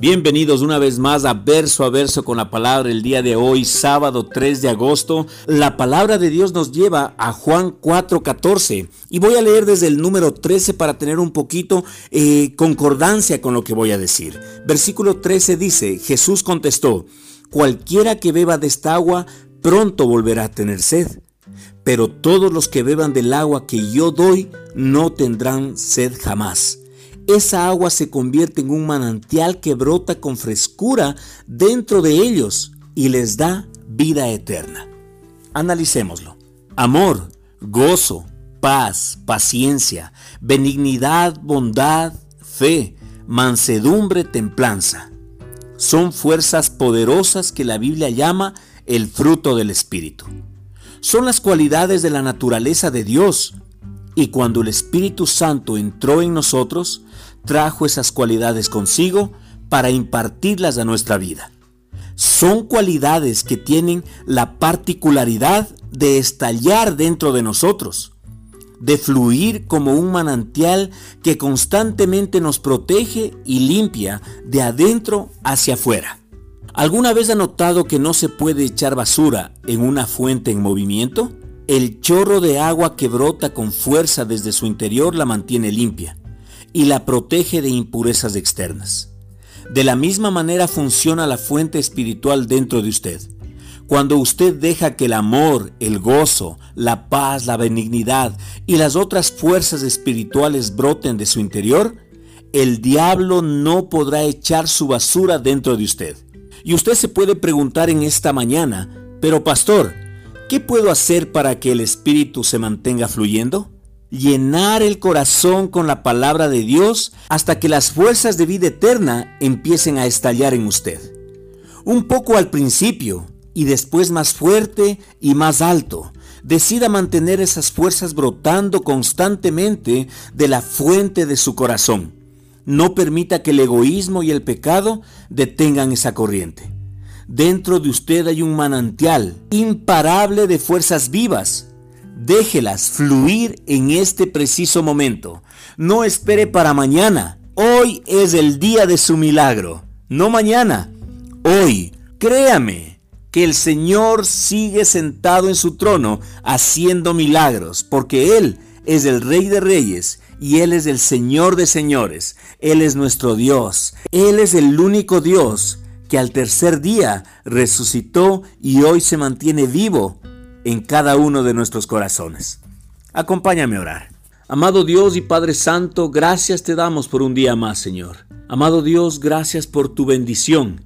Bienvenidos una vez más a verso a verso con la palabra el día de hoy, sábado 3 de agosto. La palabra de Dios nos lleva a Juan 4:14 y voy a leer desde el número 13 para tener un poquito eh, concordancia con lo que voy a decir. Versículo 13 dice, Jesús contestó, cualquiera que beba de esta agua pronto volverá a tener sed, pero todos los que beban del agua que yo doy no tendrán sed jamás esa agua se convierte en un manantial que brota con frescura dentro de ellos y les da vida eterna. Analicémoslo. Amor, gozo, paz, paciencia, benignidad, bondad, fe, mansedumbre, templanza. Son fuerzas poderosas que la Biblia llama el fruto del Espíritu. Son las cualidades de la naturaleza de Dios y cuando el Espíritu Santo entró en nosotros, trajo esas cualidades consigo para impartirlas a nuestra vida. Son cualidades que tienen la particularidad de estallar dentro de nosotros, de fluir como un manantial que constantemente nos protege y limpia de adentro hacia afuera. ¿Alguna vez ha notado que no se puede echar basura en una fuente en movimiento? El chorro de agua que brota con fuerza desde su interior la mantiene limpia y la protege de impurezas externas. De la misma manera funciona la fuente espiritual dentro de usted. Cuando usted deja que el amor, el gozo, la paz, la benignidad y las otras fuerzas espirituales broten de su interior, el diablo no podrá echar su basura dentro de usted. Y usted se puede preguntar en esta mañana, pero pastor, ¿qué puedo hacer para que el espíritu se mantenga fluyendo? llenar el corazón con la palabra de Dios hasta que las fuerzas de vida eterna empiecen a estallar en usted. Un poco al principio y después más fuerte y más alto. Decida mantener esas fuerzas brotando constantemente de la fuente de su corazón. No permita que el egoísmo y el pecado detengan esa corriente. Dentro de usted hay un manantial imparable de fuerzas vivas Déjelas fluir en este preciso momento. No espere para mañana. Hoy es el día de su milagro. No mañana. Hoy. Créame que el Señor sigue sentado en su trono haciendo milagros, porque Él es el Rey de Reyes y Él es el Señor de Señores. Él es nuestro Dios. Él es el único Dios que al tercer día resucitó y hoy se mantiene vivo en cada uno de nuestros corazones. Acompáñame a orar. Amado Dios y Padre Santo, gracias te damos por un día más, Señor. Amado Dios, gracias por tu bendición.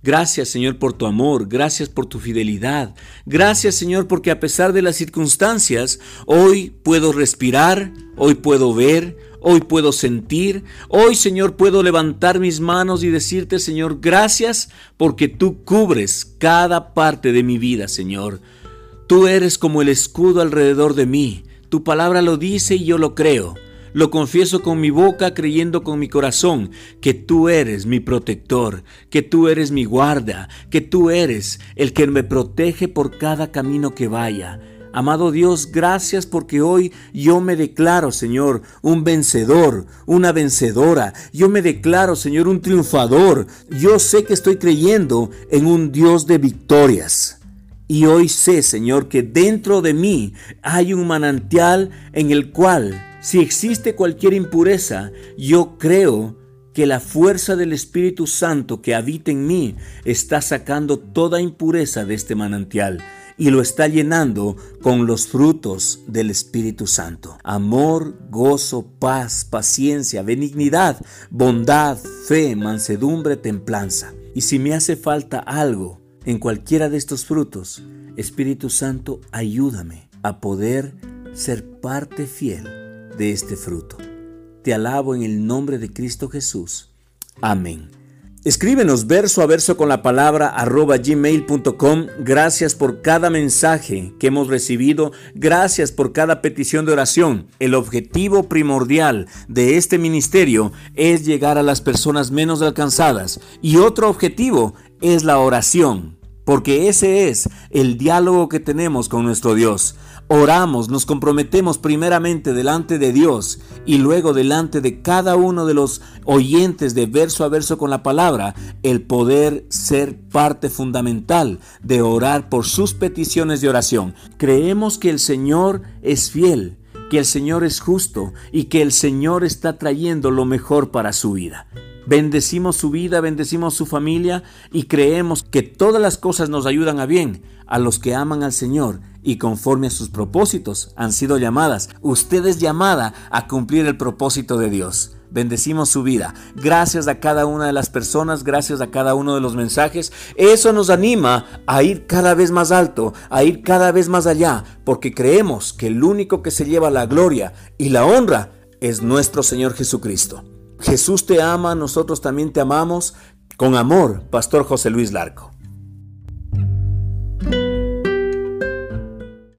Gracias Señor por tu amor, gracias por tu fidelidad, gracias Señor porque a pesar de las circunstancias, hoy puedo respirar, hoy puedo ver, hoy puedo sentir, hoy Señor puedo levantar mis manos y decirte Señor, gracias porque tú cubres cada parte de mi vida Señor. Tú eres como el escudo alrededor de mí. Tu palabra lo dice y yo lo creo. Lo confieso con mi boca, creyendo con mi corazón que tú eres mi protector, que tú eres mi guarda, que tú eres el que me protege por cada camino que vaya. Amado Dios, gracias porque hoy yo me declaro, Señor, un vencedor, una vencedora. Yo me declaro, Señor, un triunfador. Yo sé que estoy creyendo en un Dios de victorias. Y hoy sé, Señor, que dentro de mí hay un manantial en el cual, si existe cualquier impureza, yo creo que la fuerza del Espíritu Santo que habita en mí está sacando toda impureza de este manantial y lo está llenando con los frutos del Espíritu Santo. Amor, gozo, paz, paciencia, benignidad, bondad, fe, mansedumbre, templanza. Y si me hace falta algo, en cualquiera de estos frutos, Espíritu Santo, ayúdame a poder ser parte fiel de este fruto. Te alabo en el nombre de Cristo Jesús. Amén. Escríbenos verso a verso con la palabra arroba gmail.com. Gracias por cada mensaje que hemos recibido. Gracias por cada petición de oración. El objetivo primordial de este ministerio es llegar a las personas menos alcanzadas. Y otro objetivo es la oración porque ese es el diálogo que tenemos con nuestro Dios. oramos, nos comprometemos primeramente delante de Dios y luego delante de cada uno de los oyentes de verso a verso con la palabra, el poder ser parte fundamental de orar por sus peticiones de oración. Creemos que el Señor es fiel, que el Señor es justo y que el Señor está trayendo lo mejor para su vida. Bendecimos su vida, bendecimos su familia y creemos que todas las cosas nos ayudan a bien a los que aman al Señor y conforme a sus propósitos han sido llamadas. Usted es llamada a cumplir el propósito de Dios. Bendecimos su vida. Gracias a cada una de las personas, gracias a cada uno de los mensajes. Eso nos anima a ir cada vez más alto, a ir cada vez más allá, porque creemos que el único que se lleva la gloria y la honra es nuestro Señor Jesucristo. Jesús te ama, nosotros también te amamos. Con amor, Pastor José Luis Larco.